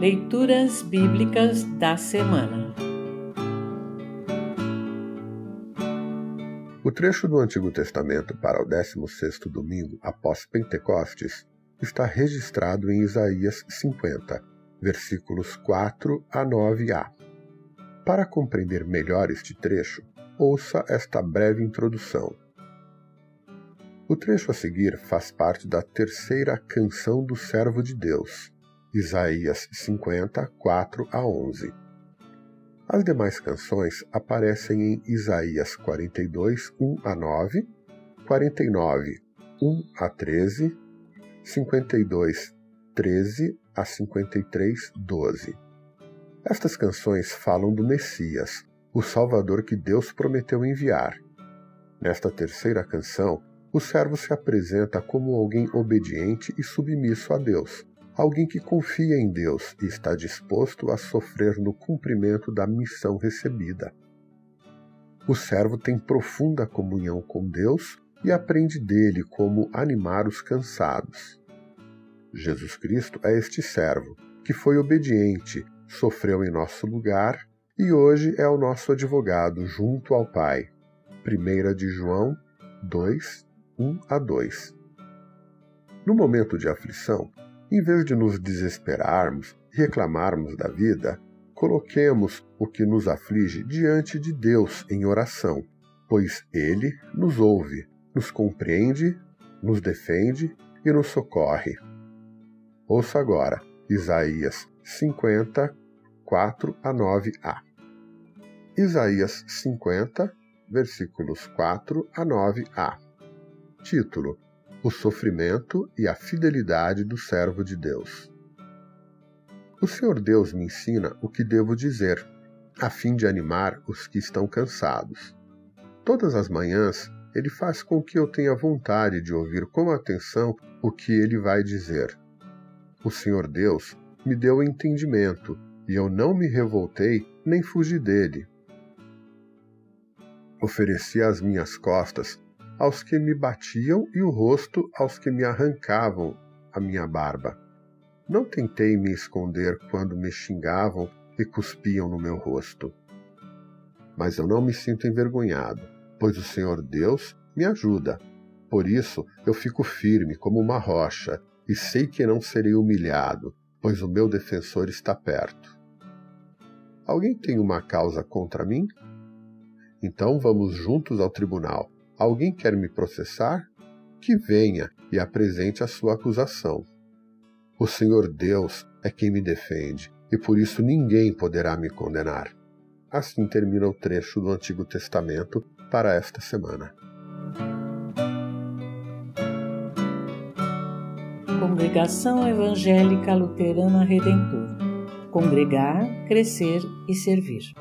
Leituras Bíblicas da Semana O trecho do Antigo Testamento para o 16º domingo após Pentecostes está registrado em Isaías 50, versículos 4 a 9a. Para compreender melhor este trecho, ouça esta breve introdução. O trecho a seguir faz parte da terceira canção do servo de Deus, Isaías 50, 4 a 11. As demais canções aparecem em Isaías 42, 1 a 9, 49, 1 a 13, 52, 13 a 53, 12. Estas canções falam do Messias, o Salvador que Deus prometeu enviar. Nesta terceira canção, o servo se apresenta como alguém obediente e submisso a Deus, alguém que confia em Deus e está disposto a sofrer no cumprimento da missão recebida. O servo tem profunda comunhão com Deus e aprende dele como animar os cansados. Jesus Cristo é este servo, que foi obediente, sofreu em nosso lugar e hoje é o nosso advogado junto ao Pai. 1 de João 2, 1 a 2. No momento de aflição, em vez de nos desesperarmos e reclamarmos da vida, coloquemos o que nos aflige diante de Deus em oração, pois Ele nos ouve, nos compreende, nos defende e nos socorre. Ouça agora Isaías 50, 4 a 9a. Isaías 50, versículos 4 a 9a. Título: o sofrimento e a fidelidade do servo de Deus. O Senhor Deus me ensina o que devo dizer, a fim de animar os que estão cansados. Todas as manhãs, ele faz com que eu tenha vontade de ouvir com atenção o que ele vai dizer. O Senhor Deus me deu entendimento, e eu não me revoltei nem fugi dele. Ofereci as minhas costas aos que me batiam e o rosto aos que me arrancavam a minha barba. Não tentei me esconder quando me xingavam e cuspiam no meu rosto. Mas eu não me sinto envergonhado, pois o Senhor Deus me ajuda. Por isso eu fico firme como uma rocha e sei que não serei humilhado, pois o meu defensor está perto. Alguém tem uma causa contra mim? Então vamos juntos ao tribunal Alguém quer me processar? Que venha e apresente a sua acusação. O Senhor Deus é quem me defende, e por isso ninguém poderá me condenar. Assim termina o trecho do Antigo Testamento para esta semana. Congregação Evangélica Luterana Redentor Congregar, Crescer e Servir.